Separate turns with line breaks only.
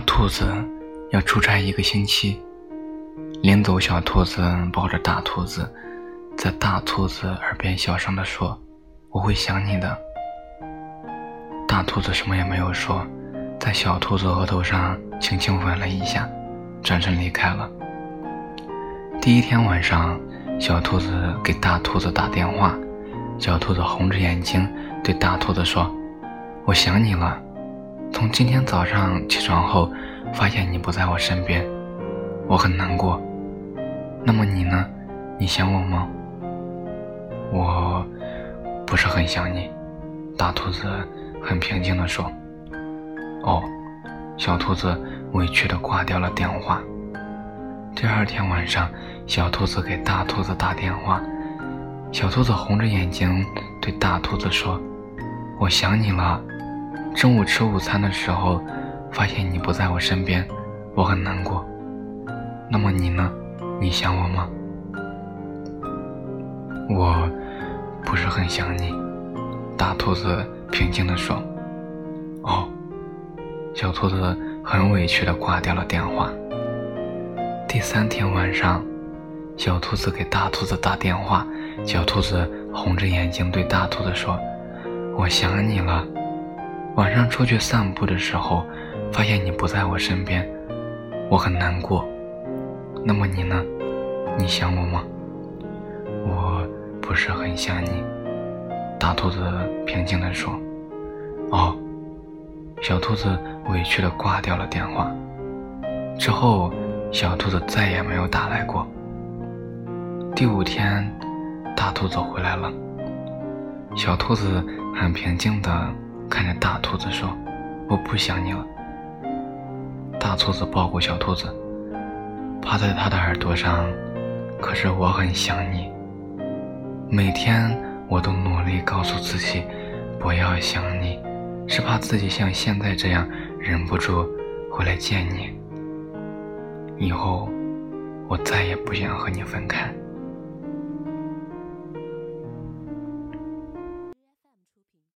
兔子要出差一个星期，临走，小兔子抱着大兔子，在大兔子耳边小声地说：“我会想你的。”大兔子什么也没有说，在小兔子额头上轻轻吻了一下，转身离开了。第一天晚上，小兔子给大兔子打电话，小兔子红着眼睛对大兔子说：“我想你了。”从今天早上起床后，发现你不在我身边，我很难过。那么你呢？你想我吗？我不是很想你。大兔子很平静地说。哦，小兔子委屈地挂掉了电话。第二天晚上，小兔子给大兔子打电话，小兔子红着眼睛对大兔子说：“我想你了。”中午吃午餐的时候，发现你不在我身边，我很难过。那么你呢？你想我吗？我不是很想你。大兔子平静地说。哦，小兔子很委屈地挂掉了电话。第三天晚上，小兔子给大兔子打电话，小兔子红着眼睛对大兔子说：“我想你了。”晚上出去散步的时候，发现你不在我身边，我很难过。那么你呢？你想我吗？我不是很想你。大兔子平静地说。哦，小兔子委屈地挂掉了电话。之后，小兔子再也没有打来过。第五天，大兔子回来了。小兔子很平静地。看着大兔子说：“我不想你了。”大兔子抱过小兔子，趴在它的耳朵上。可是我很想你。每天我都努力告诉自己，不要想你，是怕自己像现在这样忍不住回来见你。以后我再也不想和你分开。